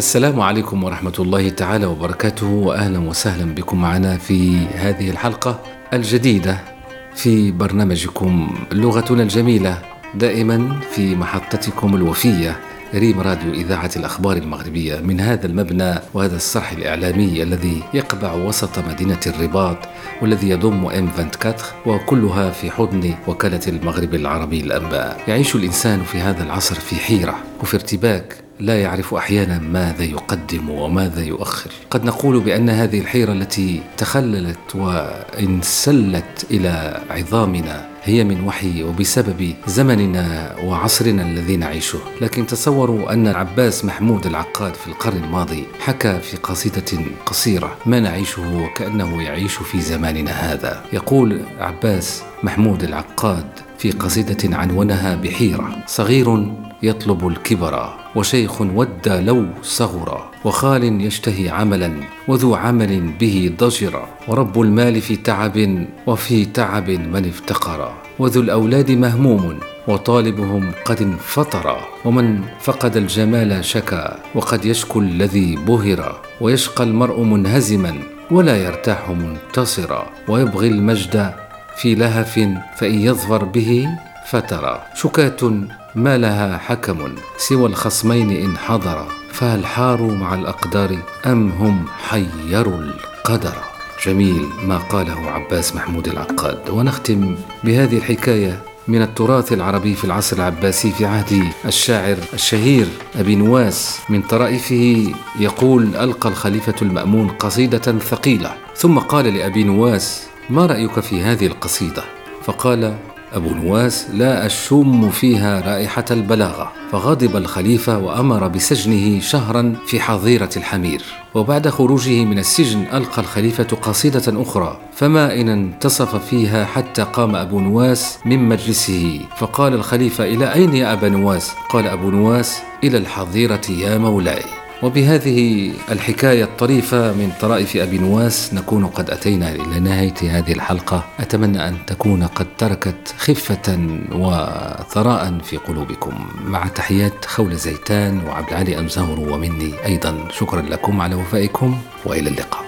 السلام عليكم ورحمة الله تعالى وبركاته وأهلا وسهلا بكم معنا في هذه الحلقة الجديدة في برنامجكم لغتنا الجميلة دائما في محطتكم الوفية ريم راديو إذاعة الأخبار المغربية. من هذا المبنى وهذا الصرح الإعلامي الذي يقبع وسط مدينة الرباط والذي يضم ام 24 وكلها في حضن وكالة المغرب العربي الأنباء. يعيش الإنسان في هذا العصر في حيرة وفي ارتباك لا يعرف أحيانا ماذا يقدم وماذا يؤخر. قد نقول بأن هذه الحيرة التي تخللت وانسلت إلى عظامنا هي من وحي وبسبب زمننا وعصرنا الذي نعيشه. لكن تصوروا أن عباس محمود العقاد في القرن الماضي حكى في قصيدة قصيرة ما نعيشه وكأنه يعيش في زماننا هذا. يقول عباس محمود العقاد في قصيدة عنونها بحيرة صغير يطلب الكبر وشيخ ودى لو صغر وخال يشتهي عملا وذو عمل به ضجر ورب المال في تعب وفي تعب من افتقر وذو الأولاد مهموم وطالبهم قد انفطر ومن فقد الجمال شكا وقد يشكو الذي بهر ويشقى المرء منهزما ولا يرتاح منتصرا ويبغي المجد في لهف فإن يظفر به فترى. شكاة ما لها حكم سوى الخصمين إن حضر. فهل حاروا مع الأقدار أم هم حيروا القدر؟ جميل ما قاله عباس محمود العقاد. ونختم بهذه الحكاية من التراث العربي في العصر العباسي في عهد الشاعر الشهير أبي نواس. من طرائفه يقول ألقى الخليفة المأمون قصيدة ثقيلة. ثم قال لأبي نواس ما رأيك في هذه القصيدة؟ فقال أبو نواس لا أشم فيها رائحة البلاغة فغضب الخليفة وأمر بسجنه شهرا في حظيرة الحمير. وبعد خروجه من السجن ألقى الخليفة قصيدة أخرى فما إن انتصف فيها حتى قام أبو نواس من مجلسه. فقال الخليفة إلى أين يا أبا نواس؟ قال أبو نواس إلى الحظيرة يا مولاي. وبهذه الحكاية الطريفة من طرائف أبي نواس نكون قد أتينا إلى نهاية هذه الحلقة. أتمنى أن تكون قد تركت خفة وثراء في قلوبكم. مع تحيات خول زيتان وعبد العالي أمزهر ومني أيضا. شكرا لكم على وفائكم وإلى اللقاء.